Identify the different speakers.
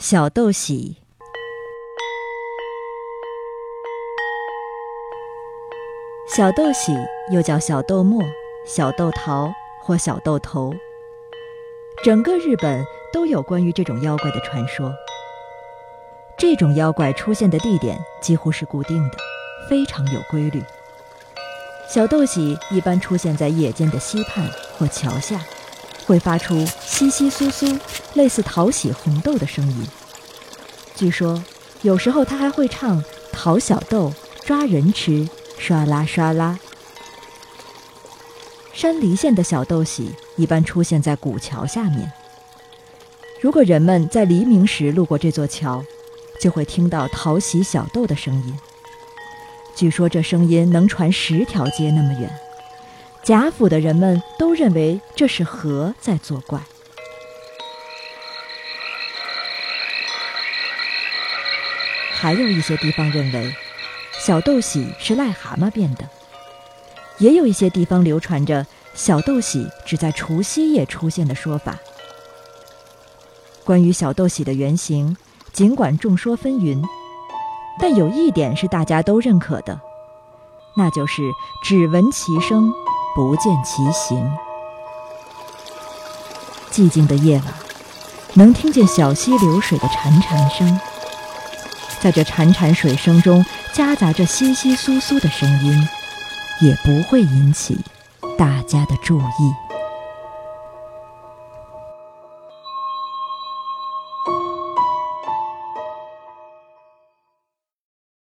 Speaker 1: 小豆喜，小豆喜又叫小豆末、小豆桃或小豆头。整个日本都有关于这种妖怪的传说。这种妖怪出现的地点几乎是固定的，非常有规律。小豆喜一般出现在夜间的溪畔或桥下，会发出窸窸窣窣、类似讨喜红豆的声音。据说，有时候他还会唱讨小豆、抓人吃，刷啦刷啦。山梨县的小豆喜一般出现在古桥下面。如果人们在黎明时路过这座桥，就会听到讨喜小豆的声音。据说这声音能传十条街那么远。贾府的人们都认为这是河在作怪。还有一些地方认为，小豆喜是癞蛤蟆变的。也有一些地方流传着小豆喜只在除夕夜出现的说法。关于小豆喜的原型，尽管众说纷纭，但有一点是大家都认可的，那就是只闻其声，不见其形。寂静的夜晚，能听见小溪流水的潺潺声，在这潺潺水声中夹杂着窸窸窣窣的声音。也不会引起大家的注意。